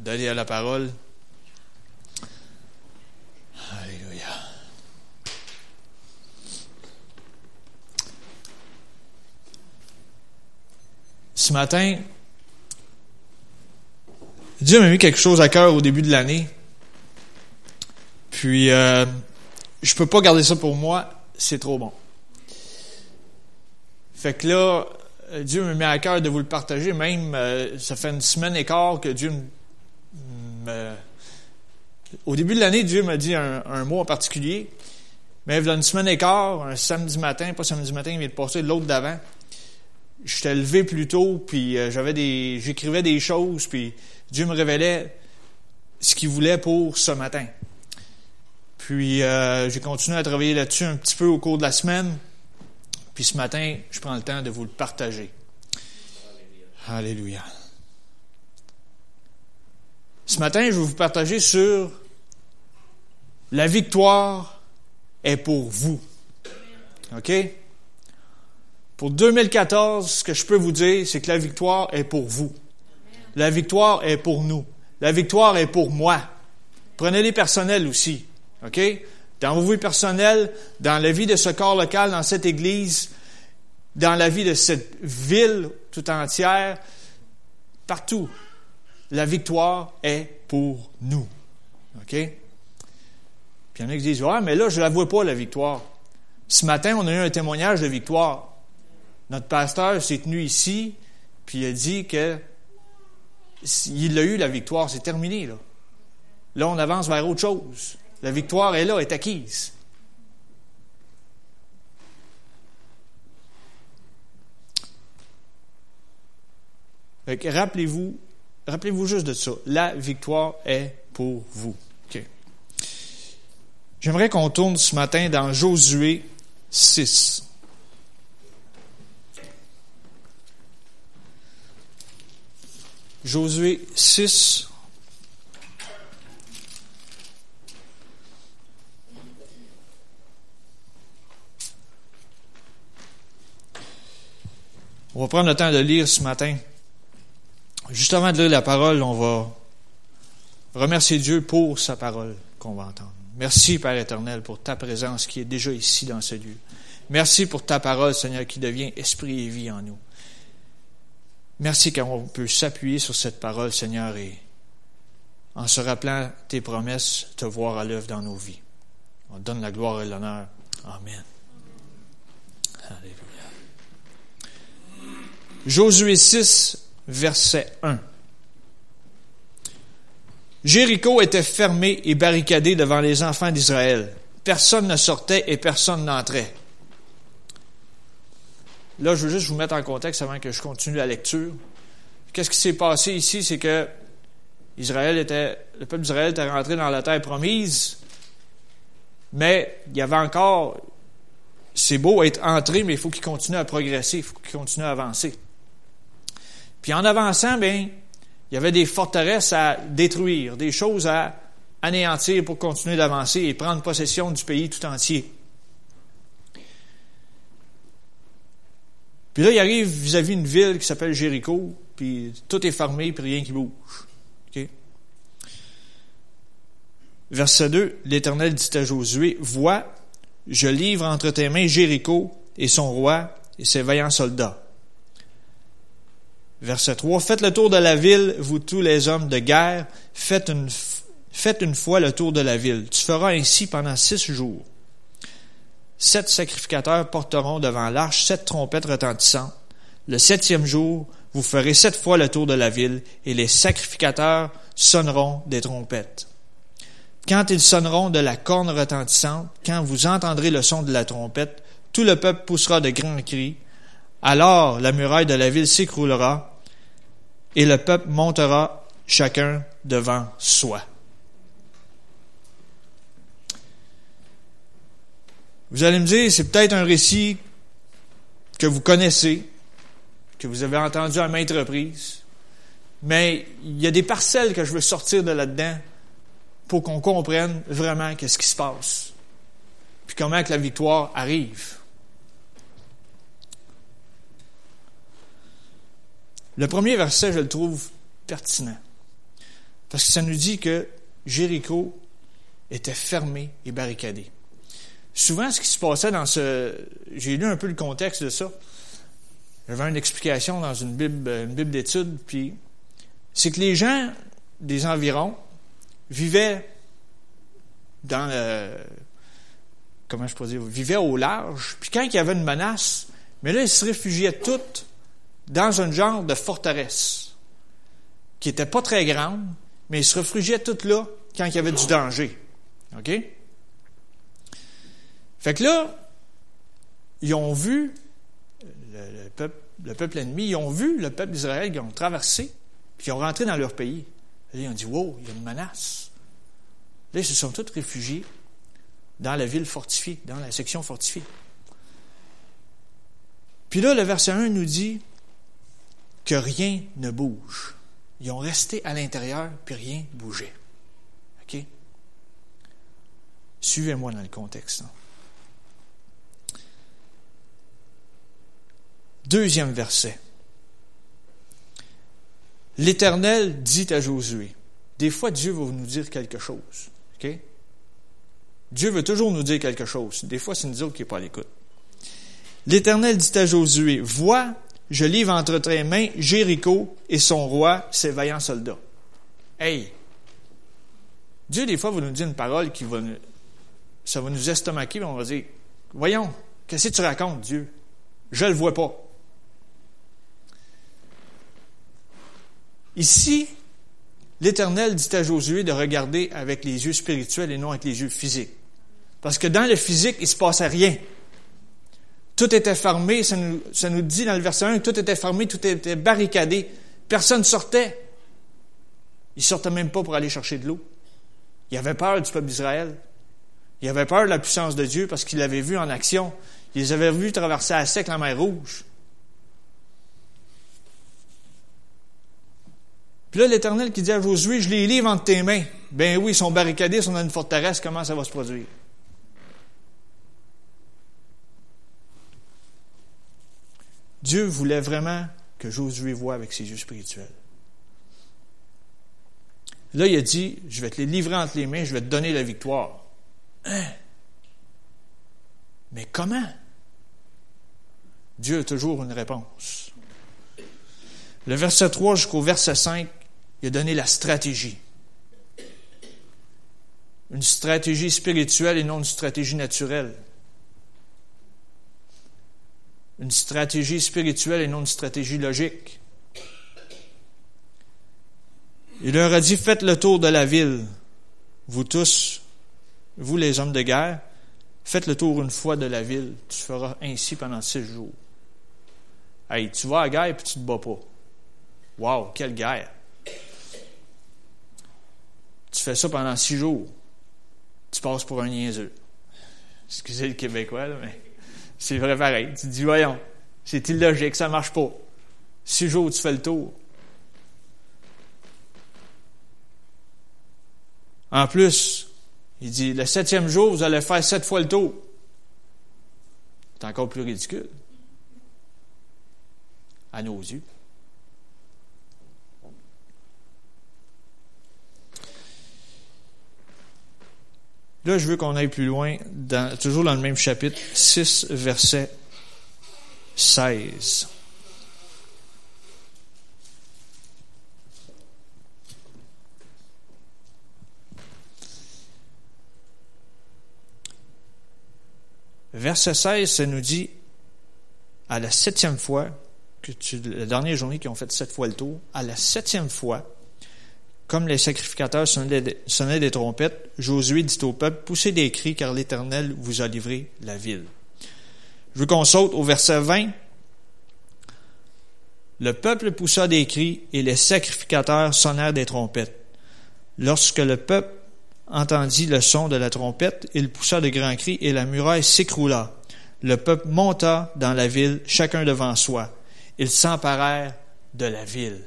d'aller à la parole. Alléluia. Ce matin, Dieu m'a mis quelque chose à cœur au début de l'année. Puis, euh, je peux pas garder ça pour moi, c'est trop bon. Fait que là, Dieu me met à cœur de vous le partager. Même, euh, ça fait une semaine et quart que Dieu me... Au début de l'année, Dieu m'a dit un, mot en particulier. Mais a une semaine et quart, un samedi matin, pas samedi matin, il vient de passer l'autre d'avant. J'étais levé plus tôt, puis euh, j'avais des, j'écrivais des choses, puis Dieu me révélait ce qu'il voulait pour ce matin. Puis euh, j'ai continué à travailler là-dessus un petit peu au cours de la semaine. Puis ce matin, je prends le temps de vous le partager. Alléluia. Ce matin, je vais vous partager sur la victoire est pour vous. OK? Pour 2014, ce que je peux vous dire, c'est que la victoire est pour vous. La victoire est pour nous. La victoire est pour moi. Prenez-les personnels aussi. OK? Dans vos vies personnelles, dans la vie de ce corps local, dans cette église, dans la vie de cette ville tout entière, partout, la victoire est pour nous. OK? Puis il y en a qui disent, ouais, mais là, je ne la vois pas, la victoire. Ce matin, on a eu un témoignage de victoire. Notre pasteur s'est tenu ici, puis il a dit que il a eu la victoire, c'est terminé, là. Là, on avance vers autre chose. La victoire est là, est acquise. Rappelez-vous, rappelez-vous juste de ça. La victoire est pour vous. J'aimerais qu'on tourne ce matin dans Josué 6. Josué 6. On va prendre le temps de lire ce matin. Juste avant de lire la parole, on va remercier Dieu pour sa parole qu'on va entendre. Merci, Père éternel, pour ta présence qui est déjà ici dans ce lieu. Merci pour ta parole, Seigneur, qui devient esprit et vie en nous. Merci qu'on peut s'appuyer sur cette parole, Seigneur, et en se rappelant tes promesses, te voir à l'œuvre dans nos vies. On donne la gloire et l'honneur. Amen. Alléluia. Josué 6, verset 1. Jéricho était fermé et barricadé devant les enfants d'Israël. Personne ne sortait et personne n'entrait. Là, je veux juste vous mettre en contexte avant que je continue la lecture. Qu'est-ce qui s'est passé ici? C'est que le peuple d'Israël était rentré dans la terre promise, mais il y avait encore, c'est beau être entré, mais il faut qu'il continue à progresser, il faut qu'il continue à avancer. Puis en avançant, bien, il y avait des forteresses à détruire, des choses à anéantir pour continuer d'avancer et prendre possession du pays tout entier. Puis là, il arrive vis-à-vis une ville qui s'appelle Jéricho, puis tout est fermé, puis rien qui bouge. Verset 2, l'Éternel dit à Josué, Vois, je livre entre tes mains Jéricho et son roi et ses vaillants soldats. Verset 3. Faites le tour de la ville, vous tous les hommes de guerre, faites une, faites une fois le tour de la ville. Tu feras ainsi pendant six jours. Sept sacrificateurs porteront devant l'arche sept trompettes retentissantes. Le septième jour, vous ferez sept fois le tour de la ville, et les sacrificateurs sonneront des trompettes. Quand ils sonneront de la corne retentissante, quand vous entendrez le son de la trompette, tout le peuple poussera de grands cris. Alors la muraille de la ville s'écroulera, et le peuple montera chacun devant soi. Vous allez me dire, c'est peut-être un récit que vous connaissez, que vous avez entendu à maintes reprises, mais il y a des parcelles que je veux sortir de là-dedans pour qu'on comprenne vraiment qu'est-ce qui se passe, puis comment que la victoire arrive. Le premier verset, je le trouve pertinent. Parce que ça nous dit que Jéricho était fermé et barricadé. Souvent, ce qui se passait dans ce... J'ai lu un peu le contexte de ça. J'avais une explication dans une Bible, une d'études, puis c'est que les gens des environs vivaient dans le... Comment je peux dire? Vivaient au large, puis quand il y avait une menace, mais là, ils se réfugiaient toutes dans un genre de forteresse qui n'était pas très grande, mais ils se réfugiaient toutes là quand il y avait du danger. OK? Fait que là, ils ont vu le, peuple, le peuple ennemi, ils ont vu le peuple d'Israël qui ont traversé, puis qui ont rentré dans leur pays. là, ils ont dit, wow, il y a une menace. Là, ils se sont tous réfugiés dans la ville fortifiée, dans la section fortifiée. Puis là, le verset 1 nous dit que rien ne bouge. Ils ont resté à l'intérieur, puis rien bougeait. OK? Suivez-moi dans le contexte. Hein. Deuxième verset. L'Éternel dit à Josué. Des fois, Dieu va nous dire quelque chose. OK? Dieu veut toujours nous dire quelque chose. Des fois, c'est nous autres qui n'est pas à l'écoute. L'Éternel dit à Josué, Vois, je livre entre tes mains Jéricho et son roi, ses vaillants soldats. Hey! Dieu, des fois, va nous dire une parole qui va nous, ça va nous estomaquer, on va dire, voyons, qu'est-ce que tu racontes, Dieu? Je ne le vois pas. Ici, l'Éternel dit à Josué de regarder avec les yeux spirituels et non avec les yeux physiques. Parce que dans le physique, il ne se passait rien. Tout était fermé, ça nous, dit dans le verset 1, tout était fermé, tout était barricadé. Personne sortait. Ils ne sortaient même pas pour aller chercher de l'eau. Il avait peur du peuple d'Israël. Il avait peur de la puissance de Dieu parce qu'il l'avait vu en action. Il les avait vus traverser à sec la mer Rouge. Puis là, l'Éternel qui dit à Josué, je les livre entre tes mains. Ben oui, ils sont barricadés, ils sont dans une forteresse, comment ça va se produire? Dieu voulait vraiment que Josué voie avec ses yeux spirituels. Là, il a dit, je vais te les livrer entre les mains, je vais te donner la victoire. Hein? Mais comment? Dieu a toujours une réponse. Le verset 3 jusqu'au verset 5, il a donné la stratégie. Une stratégie spirituelle et non une stratégie naturelle. Une stratégie spirituelle et non une stratégie logique. Il leur a dit, faites le tour de la ville, vous tous, vous les hommes de guerre, faites le tour une fois de la ville, tu feras ainsi pendant six jours. Hey, tu vas à la guerre et tu te bats pas. Wow, quelle guerre! Tu fais ça pendant six jours. Tu passes pour un niaiseux. Excusez le Québécois, mais c'est vrai pareil. Tu dis, voyons, c'est illogique, ça marche pas. Six jours, tu fais le tour. En plus, il dit, le septième jour, vous allez faire sept fois le tour. C'est encore plus ridicule. À nos yeux. Là, je veux qu'on aille plus loin, toujours dans le même chapitre, 6, verset 16. Verset 16, ça nous dit, à la septième fois, que tu, la dernière journée qu'ils ont fait sept fois le tour, à la septième fois, comme les sacrificateurs sonnaient des trompettes, Josué dit au peuple, poussez des cris car l'Éternel vous a livré la ville. Je veux qu'on saute au verset 20. Le peuple poussa des cris et les sacrificateurs sonnèrent des trompettes. Lorsque le peuple entendit le son de la trompette, il poussa de grands cris et la muraille s'écroula. Le peuple monta dans la ville, chacun devant soi. Ils s'emparèrent de la ville.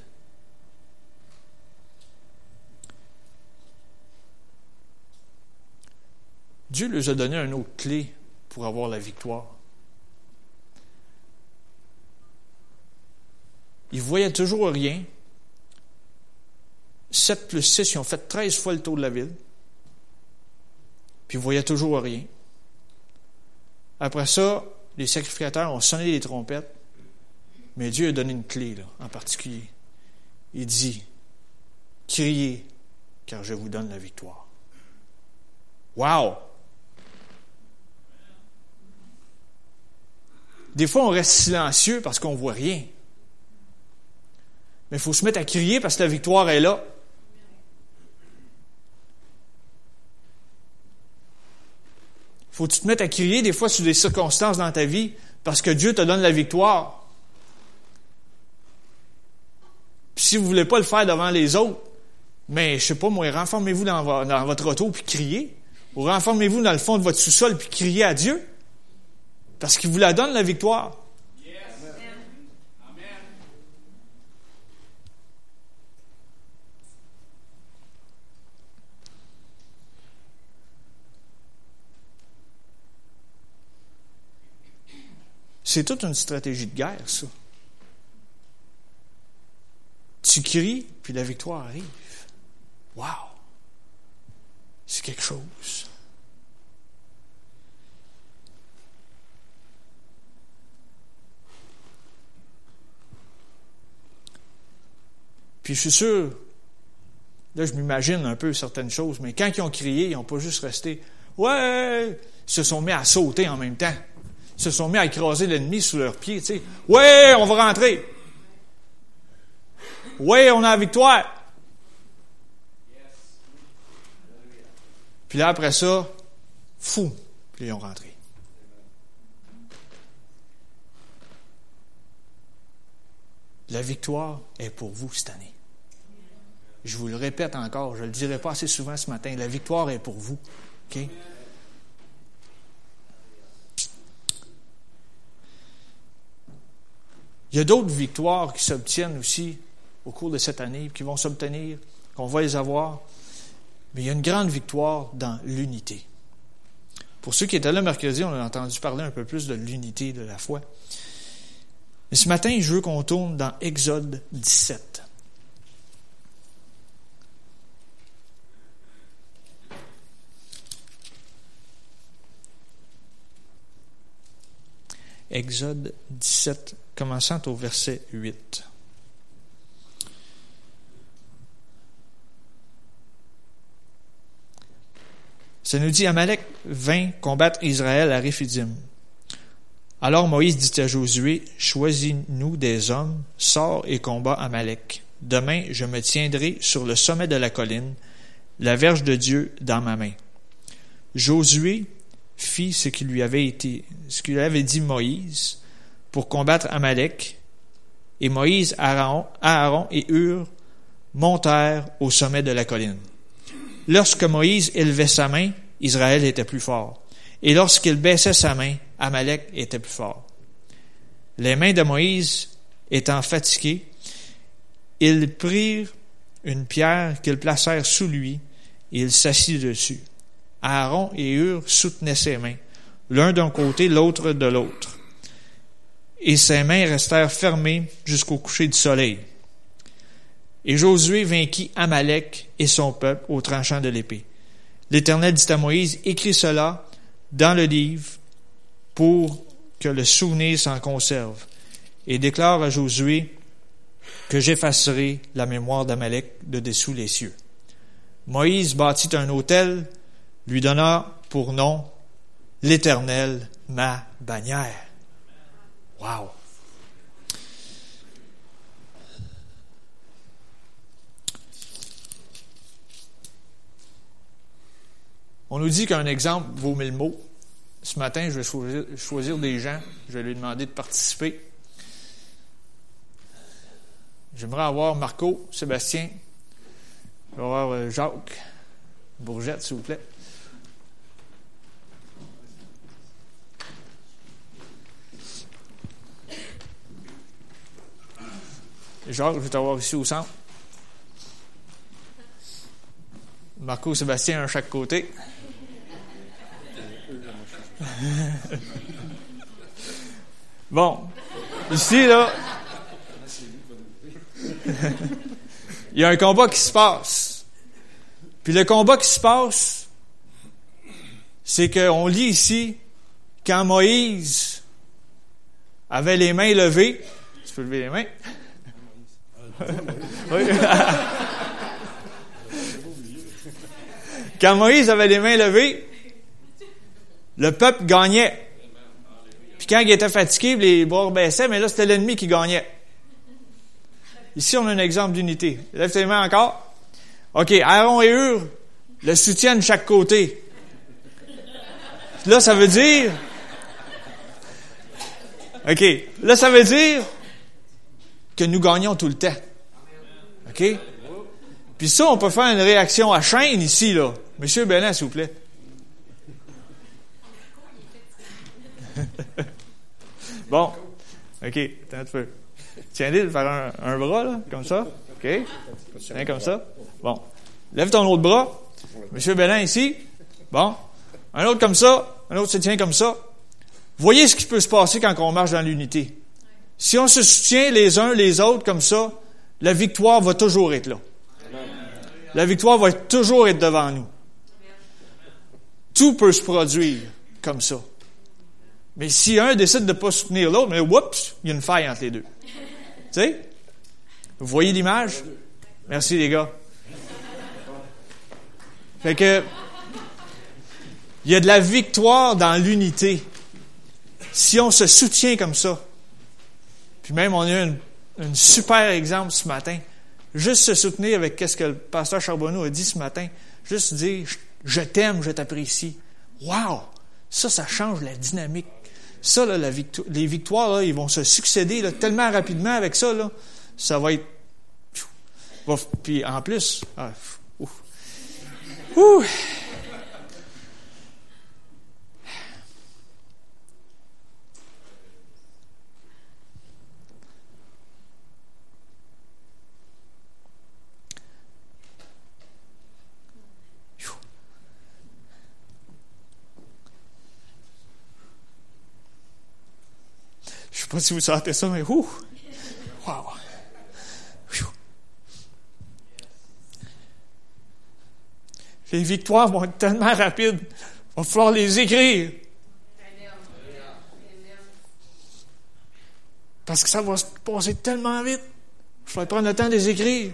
Dieu leur a donné une autre clé pour avoir la victoire. Ils voyaient toujours rien. 7 plus 6, ils ont fait 13 fois le tour de la ville. Puis ils voyaient toujours rien. Après ça, les sacrificateurs ont sonné les trompettes. Mais Dieu a donné une clé, en particulier. Il dit, criez, car je vous donne la victoire. Wow! Des fois, on reste silencieux parce qu'on ne voit rien. Mais il faut se mettre à crier parce que la victoire est là. faut que tu te mettes à crier des fois sur des circonstances dans ta vie parce que Dieu te donne la victoire. Puis si vous ne voulez pas le faire devant les autres, mais je sais pas, moi, renformez-vous dans, votre auto puis criez. Ou renformez-vous dans le fond de votre sous-sol puis criez à Dieu. Parce qu'il vous la donne, la victoire. C'est toute une stratégie de guerre, ça. Tu cries, puis la victoire arrive. Wow! C'est quelque chose. Puis je suis sûr, là je m'imagine un peu certaines choses, mais quand ils ont crié, ils n'ont pas juste resté Ouais! Ils se sont mis à sauter en même temps. Ils se sont mis à écraser l'ennemi sous leurs pieds. Tu sais. Ouais, on va rentrer. Ouais, on a la victoire. Puis là, après ça, fou, puis ils ont rentré. La victoire est pour vous cette année. Je vous le répète encore, je ne le dirai pas assez souvent ce matin, la victoire est pour vous. Il y a d'autres victoires qui s'obtiennent aussi au cours de cette année, qui vont s'obtenir, qu'on va les avoir. Mais il y a une grande victoire dans l'unité. Pour ceux qui étaient là mercredi, on a entendu parler un peu plus de l'unité de la foi. Mais ce matin, je veux qu'on tourne dans Exode 17. Exode 17, commençant au verset 8. Ça nous dit, Amalek vint combattre Israël à Réphidim. Alors Moïse dit à Josué, Choisis-nous des hommes, sors et combat Amalek. Demain, je me tiendrai sur le sommet de la colline, la verge de Dieu dans ma main. Josué fit ce qui lui avait été, ce qu'il avait dit Moïse pour combattre Amalek. Et Moïse, Aaron, Aaron et Hur montèrent au sommet de la colline. Lorsque Moïse élevait sa main, Israël était plus fort. Et lorsqu'il baissait sa main, Amalek était plus fort. Les mains de Moïse étant fatiguées, ils prirent une pierre qu'ils placèrent sous lui et il s'assit dessus. Aaron et Hur soutenaient ses mains, l'un d'un côté, l'autre de l'autre. Et ses mains restèrent fermées jusqu'au coucher du soleil. Et Josué vainquit Amalek et son peuple au tranchant de l'épée. L'Éternel dit à Moïse, écris cela dans le livre pour que le souvenir s'en conserve. Et déclare à Josué que j'effacerai la mémoire d'Amalek de dessous les cieux. Moïse bâtit un autel, lui donna pour nom l'Éternel, ma bannière. Wow! On nous dit qu'un exemple vaut mille mots. Ce matin, je vais choisir, des gens. Je vais lui demander de participer. J'aimerais avoir Marco, Sébastien, avoir euh, Jacques, Bourgette, s'il vous plaît. Jacques, je vais t'avoir ici au centre. Marco, Sébastien, à chaque côté. bon, ici, là. il y a un combat qui se passe. Puis le combat qui se passe, c'est qu'on lit ici, quand Moïse avait les mains levées, tu peux lever les mains? Quand Moïse avait les mains levées, le peuple gagnait. Puis quand il était fatigué, les bras baissaient, mais là, c'était l'ennemi qui gagnait. Ici, on a un exemple d'unité. Lève tes mains encore. OK, Aaron et Hur le soutiennent de chaque côté. Là, ça veut dire... OK, là, ça veut dire que nous gagnons tout le temps. OK? Puis ça, on peut faire une réaction à chaîne ici, là. Monsieur Bennett, s'il vous plaît. bon. OK, attends un peu. Tiens-le de faire un, bras, comme ça. OK? Tiens, comme ça. Bon. Lève ton autre bras. Monsieur Bellin, ici. Bon. Un autre comme ça. Un autre se tient comme ça. Voyez ce qui peut se passer quand on marche dans l'unité. Si on se soutient les uns les autres comme ça, la victoire va toujours être là. La victoire va toujours être devant nous. Tout peut se produire comme ça. Mais si un décide de ne pas soutenir l'autre, mais oups, il y a une faille entre les deux. tu sais? Vous voyez l'image? Merci les gars. Fait que, il y a de la victoire dans l'unité. Si on se soutient comme ça, puis même on a eu un super exemple ce matin, juste se soutenir avec ce que le pasteur Charbonneau a dit ce matin, juste dire je t'aime, je t'apprécie. Wow! Ça, ça change la dynamique. Ça, là, la les victoires, là, ils vont se succéder tellement rapidement avec ça. Là, ça va être... Puis en plus... Ah, ouh. Pas si vous sentez ça, mais ouh! Wow! Les victoires vont être tellement rapides. Il va falloir les écrire. Parce que ça va se passer tellement vite. Je vais prendre le temps de les écrire.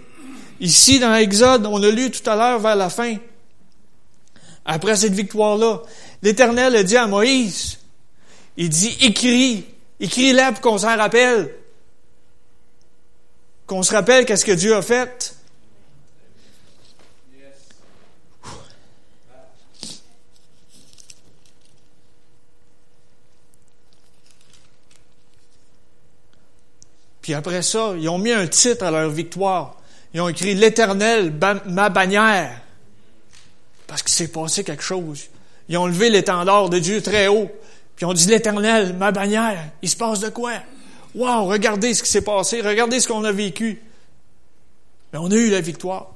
Ici, dans Exode, on a lu tout à l'heure vers la fin. Après cette victoire-là, l'Éternel a dit à Moïse, il dit, écris Écris-la pour qu'on s'en rappelle. Qu'on se rappelle qu'est-ce que Dieu a fait. Puis après ça, ils ont mis un titre à leur victoire. Ils ont écrit L'Éternel, ma bannière. Parce qu'il s'est passé quelque chose. Ils ont levé l'étendard de Dieu très haut. Puis on dit l'Éternel, ma bannière. Il se passe de quoi? Wow, regardez ce qui s'est passé, regardez ce qu'on a vécu. Mais on a eu la victoire.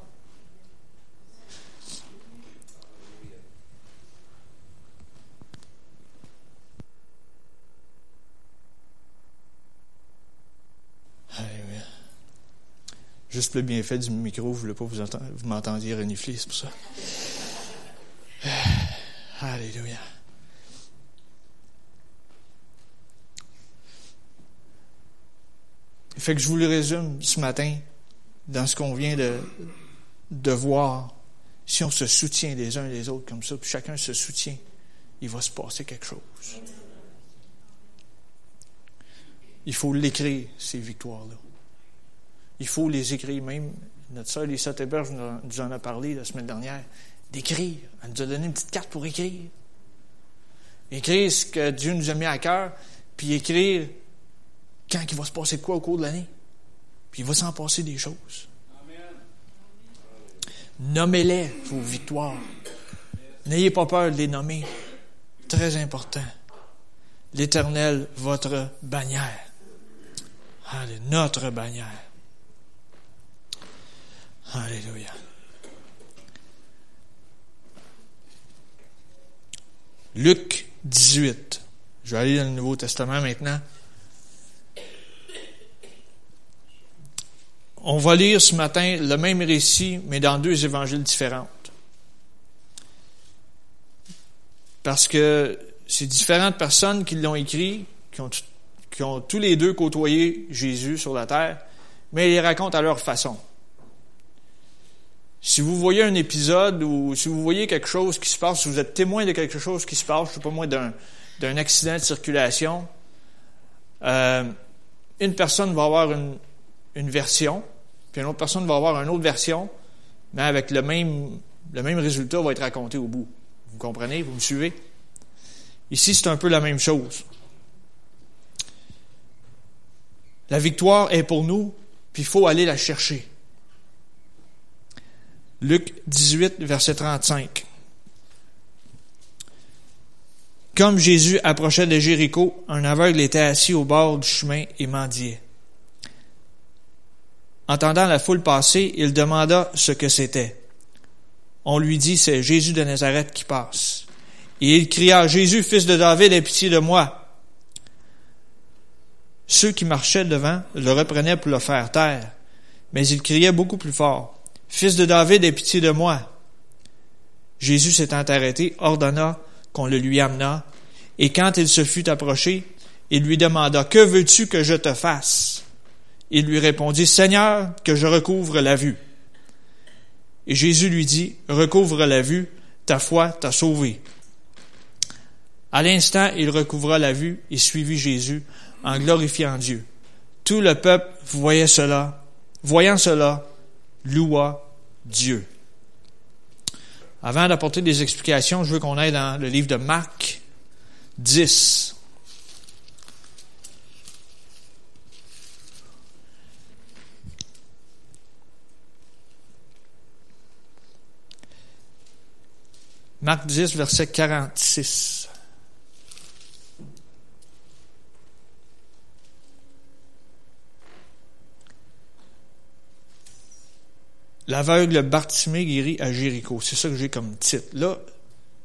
Juste le bienfait du micro, vous ne voulez pas vous, vous m'entendiez renifler, c'est pour ça. Alléluia. Fait que je vous le résume ce matin dans ce qu'on vient de, voir. Si on se soutient les uns les autres comme ça, puis chacun se soutient, il va se passer quelque chose. Il faut l'écrire, ces victoires-là. Il faut les écrire. Même notre sœur Lisa Teberge nous en a parlé la semaine dernière. D'écrire. Elle nous a donné une petite carte pour écrire. Écrire ce que Dieu nous a mis à cœur, puis écrire quand il va se passer quoi au cours de l'année. Puis il va s'en passer des choses. Nommez-les vos victoires. N'ayez pas peur de les nommer. Très important. L'Éternel, votre bannière. Allez, notre bannière. Alléluia. Luc 18. Je vais aller dans le Nouveau Testament maintenant. On va lire ce matin le même récit, mais dans deux évangiles différents. Parce que c'est différentes personnes qui l'ont écrit, qui ont, tous les deux côtoyé Jésus sur la terre, mais ils les racontent à leur façon. Si vous voyez un épisode ou si vous voyez quelque chose qui se passe, si vous êtes témoin de quelque chose qui se passe, je sais pas moi, d'un, accident de circulation, euh, une personne va avoir une version, puis une autre personne va avoir une autre version, mais avec le même, le même résultat va être raconté au bout. Vous comprenez? Vous me suivez? Ici, c'est un peu la même chose. La victoire est pour nous, puis il faut aller la chercher. Luc 18, verset 35. Comme Jésus approchait de Jéricho, un aveugle était assis au bord du chemin et mendiait. Entendant la foule passer, il demanda ce que c'était. On lui dit, c'est Jésus de Nazareth qui passe. Et il cria, Jésus, fils de David, aie pitié de moi. Ceux qui marchaient devant le reprenaient pour le faire taire, mais il criait beaucoup plus fort. Fils de David, aie pitié de moi. Jésus s'étant arrêté, ordonna qu'on le lui amenât, et quand il se fut approché, il lui demanda, Que veux-tu que je te fasse? Il lui répondit, Seigneur, que je recouvre la vue. Et Jésus lui dit, Recouvre la vue, ta foi t'a sauvé. À l'instant, il recouvra la vue et suivit Jésus en glorifiant Dieu. Tout le peuple voyait cela, voyant cela, loua Dieu. Avant d'apporter des explications, je veux qu'on aille dans le livre de Marc 10. Marc 10, verset 46. L'aveugle Bartimée guéri à Jéricho. C'est ça que j'ai comme titre. Là,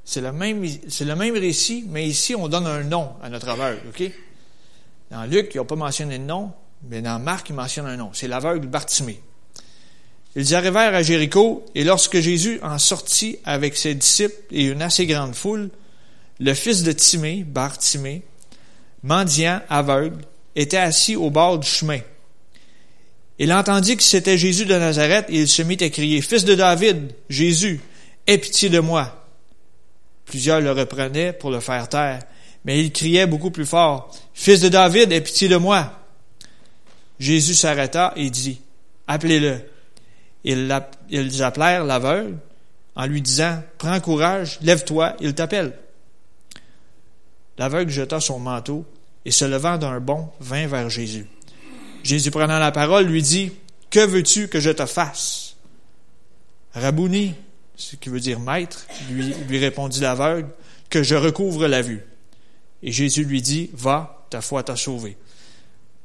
c'est le même, c'est le même récit, mais ici, on donne un nom à notre aveugle, OK? Dans Luc, il n'a pas mentionné de nom, mais dans Marc, il mentionne un nom. C'est l'aveugle Bartimée. Ils arrivèrent à Jéricho, et lorsque Jésus en sortit avec ses disciples et une assez grande foule, le fils de Timée, Bartimée, mendiant, aveugle, était assis au bord du chemin. Il entendit que c'était Jésus de Nazareth et il se mit à crier, Fils de David, Jésus, aie pitié de moi. Plusieurs le reprenaient pour le faire taire, mais il criait beaucoup plus fort, Fils de David, aie pitié de moi. Jésus s'arrêta et dit, Appelez-le. Ils appelèrent l'aveugle en lui disant, Prends courage, lève-toi, il t'appelle. L'aveugle jeta son manteau et se levant d'un bond vint vers Jésus. Jésus prenant la parole lui dit, Que veux-tu que je te fasse? Rabouni, ce qui veut dire maître, lui, lui répondit l'aveugle, que je recouvre la vue. Et Jésus lui dit, Va, ta foi t'a sauvé.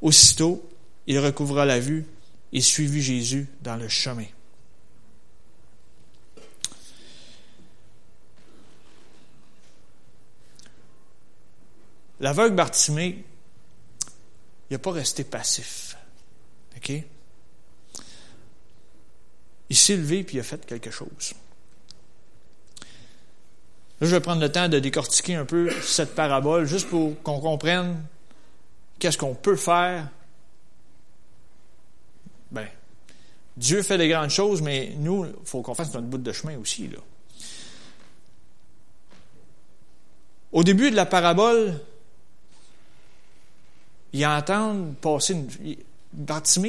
Aussitôt, il recouvra la vue et suivit Jésus dans le chemin. L'aveugle Bartimée, il n'a pas resté passif. OK? Il s'est levé et il a fait quelque chose. Là, je vais prendre le temps de décortiquer un peu cette parabole, juste pour qu'on comprenne qu'est-ce qu'on peut faire. Ben, Dieu fait des grandes choses, mais nous, il faut qu'on fasse notre bout de chemin aussi. Là. Au début de la parabole, il entend passer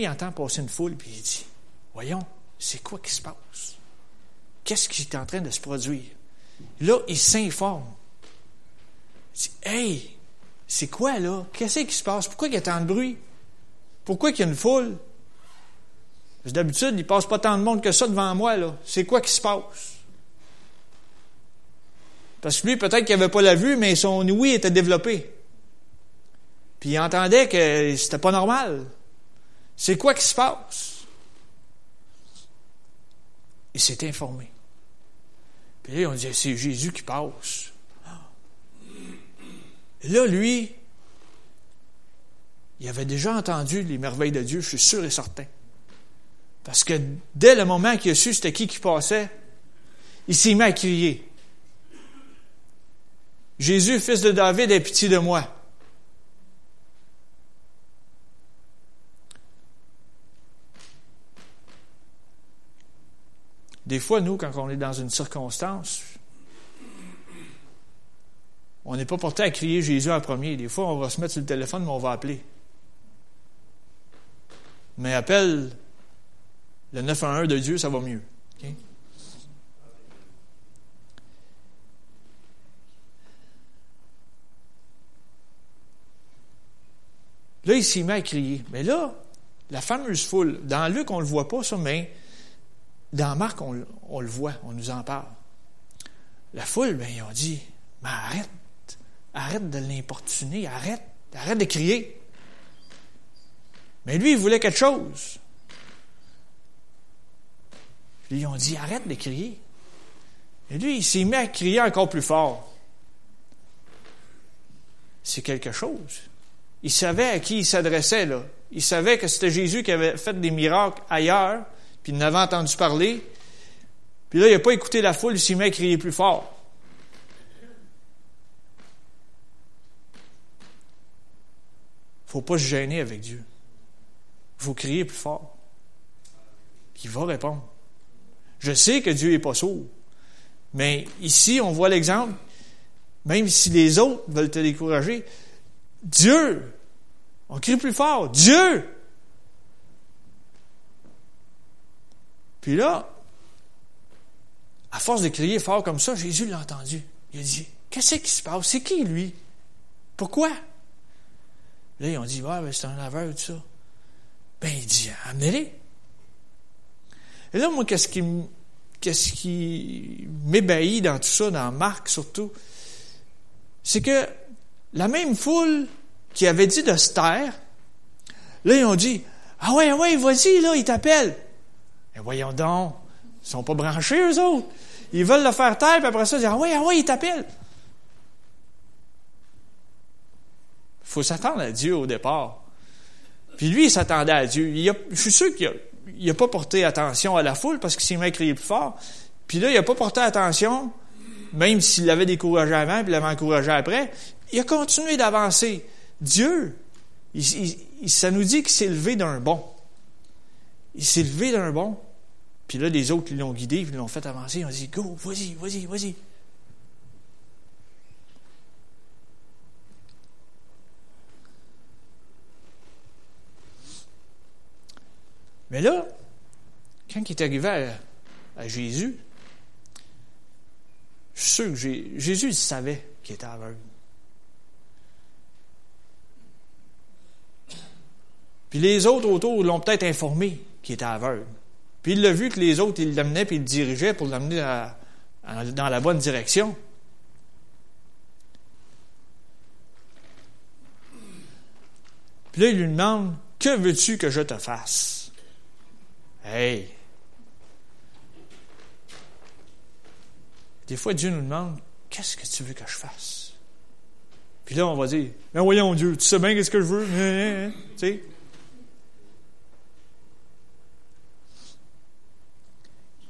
entend passer une foule, puis il dit, voyons, c'est quoi qui se passe? Qu'est-ce qui est en train de se produire? Là, il s'informe. Il dit, hey, c'est quoi là? Qu'est-ce qui se passe? Pourquoi il y a tant de bruit? Pourquoi il y a une foule? D'habitude, il passe pas tant de monde que ça devant moi, là. C'est quoi qui se passe? Parce que lui, peut-être qu'il n'avait pas la vue, mais son ouïe était développé. Puis il entendait que c'était pas normal. C'est quoi qui se passe? Il s'est informé. Puis là, on disait, c'est Jésus qui passe. Là, lui, il avait déjà entendu les merveilles de Dieu, je suis sûr et certain. Parce que dès le moment qu'il a su c'était qui qui passait, il s'est mis à crier. Jésus, fils de David, aie pitié de moi. Des fois, nous, quand on est dans une circonstance, on n'est pas porté à crier Jésus en premier. Des fois, on va se mettre sur le téléphone, mais on va appeler. Mais appelle le 911 de Dieu, ça va mieux. Là, il s'y met à crier. Mais là, la fameuse foule, dans Luc, on ne le voit pas, ça, mais dans Marc, on, le voit, on nous en parle. La foule, ben, ils ont dit, mais arrête, arrête de l'importuner, arrête, arrête de crier. Mais lui, il voulait quelque chose. Puis ils ont dit, arrête de crier. Et lui, il s'est mis à crier encore plus fort. C'est quelque chose. Il savait à qui il s'adressait, là. Il savait que c'était Jésus qui avait fait des miracles ailleurs, puis il n'avait entendu parler. Puis là, il n'a pas écouté la foule, il s'est mis à crier plus fort. Il ne faut pas se gêner avec Dieu. Il faut crier plus fort. Il va répondre. Je sais que Dieu n'est pas sourd. Mais ici, on voit l'exemple, même si les autres veulent te décourager, Dieu on crie plus fort. Dieu! Puis là, à force de crier fort comme ça, Jésus l'a entendu. Il a dit, qu'est-ce qui se passe? C'est qui, lui? Pourquoi? Là, ils ont dit, ouais, ben, c'est un laveur, tout ça. Ben, il dit, amenez-les. Et là, moi, qu'est-ce qui, m'ébahit dans tout ça, dans Marc surtout, c'est que la même foule qui avait dit de se taire, là, ils ont dit, ah ouais, ah ouais, vas-y, là, ils t'appellent. Mais voyons donc, ils sont pas branchés, eux autres. Ils veulent le faire taire, puis après ça, ils disent, ah ouais, ah ouais, ils t'appellent. Il faut s'attendre à Dieu au départ. Puis lui, il s'attendait à Dieu. je suis sûr qu'il n'a pas porté attention à la foule parce qu'il s'est mis à crier plus fort. Puis là, il n'a pas porté attention, même s'il l'avait découragé avant, puis l'avait encouragé après. Il a continué d'avancer. Dieu, ça nous dit qu'il s'est levé d'un bon. Il s'est levé d'un bon. Puis là, les autres, l'ont guidé, ils l'ont fait avancer. Ils ont dit, go, vas-y, vas-y, vas-y. Mais là, quand il est arrivé à, Jésus, je suis sûr que Jésus savait qu'il était aveugle. Puis les autres autour l'ont peut-être informé qu'il était aveugle. Puis il l'a vu que les autres, ils l'amenaient puis ils le dirigeaient pour l'amener dans la bonne direction. Puis là, il lui demande Que veux-tu que je te fasse Hey Des fois, Dieu nous demande Qu'est-ce que tu veux que je fasse? Puis là, on va dire Mais voyons, Dieu, tu sais bien qu'est-ce que je veux? Hein, hein, hein, Tu sais?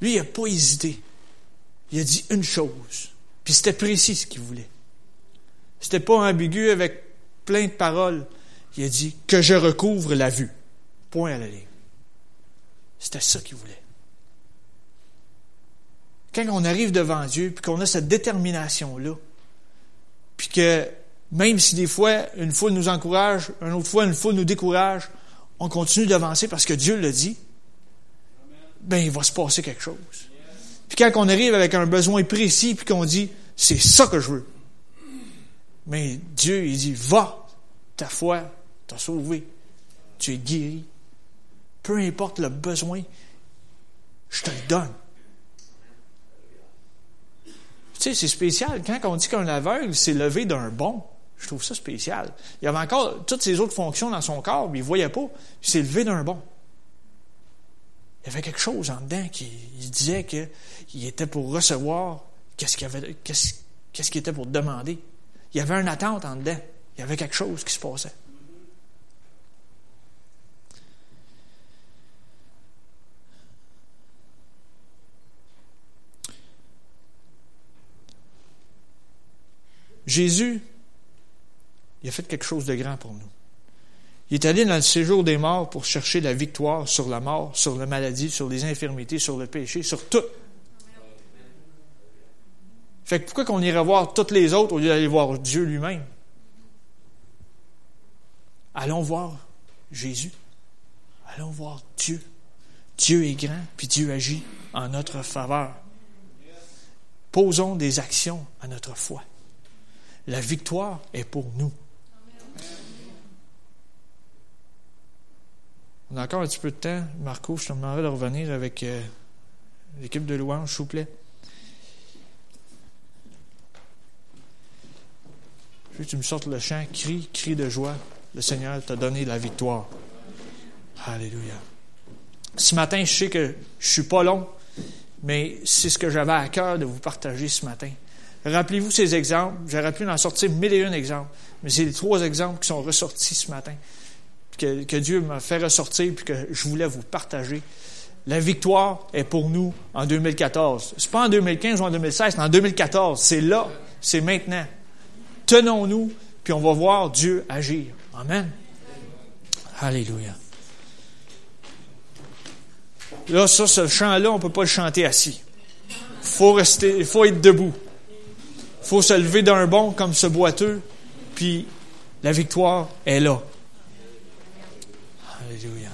Lui, il n'a pas hésité. Il a dit une chose. Puis c'était précis ce qu'il voulait. C'était pas ambigu avec plein de paroles. Il a dit que je recouvre la vue. Point à la ligne. C'était ça qu'il voulait. Quand on arrive devant Dieu, puis qu'on a cette détermination-là, puis que même si des fois une foule nous encourage, une autre fois une foule nous décourage, on continue d'avancer parce que Dieu le dit, ben il va se passer quelque chose. Puis quand on arrive avec un besoin précis, puis qu'on dit, c'est ça que je veux. Mais Dieu, il dit, va, ta foi t'a sauvé. Tu es guéri. Peu importe le besoin, je te le donne. Tu sais, c'est spécial. Quand on dit qu'un aveugle s'est levé d'un bon, je trouve ça spécial. Il avait encore toutes ses autres fonctions dans son corps, mais il ne voyait pas. Il s'est levé d'un bon. Il y avait quelque chose en dedans qui disait qu'il était pour recevoir qu'est-ce qu'il avait, qu'est-ce, qu'est-ce qu'il était pour demander. Il y avait une attente en dedans. Il y avait quelque chose qui se passait. Jésus, il a fait quelque chose de grand pour nous. Il est allé dans le séjour des morts pour chercher la victoire sur la mort, sur la maladie, sur les infirmités, sur le péché, sur tout. Fait que pourquoi qu'on irait voir toutes les autres au lieu d'aller voir Dieu lui-même? Allons voir Jésus. Allons voir Dieu. Dieu est grand, puis Dieu agit en notre faveur. Posons des actions à notre foi. La victoire est pour nous. On a encore un petit peu de temps. Marco, je te demanderai de revenir avec euh, l'équipe de louange, s'il vous plaît. Je veux que tu me sortes le chant, crie, crie de joie. Le Seigneur t'a donné la victoire. Alléluia. Ce matin, je sais que je suis pas long, mais c'est ce que j'avais à cœur de vous partager ce matin. Rappelez-vous ces exemples. J'aurais pu en sortir mille et un exemples, mais c'est les trois exemples qui sont ressortis ce matin que, Dieu m'a fait ressortir puis que je voulais vous partager. La victoire est pour nous en 2014. C'est pas en 2015 ou en 2016, c'est en 2014. C'est là, c'est maintenant. Tenons-nous, puis on va voir Dieu agir. Amen. Alléluia. Là, ça, ce chant-là, on ne peut pas le chanter assis. Faut rester, il faut être debout. Faut se lever d'un bond comme ce boiteux, puis la victoire est là. Alléluia.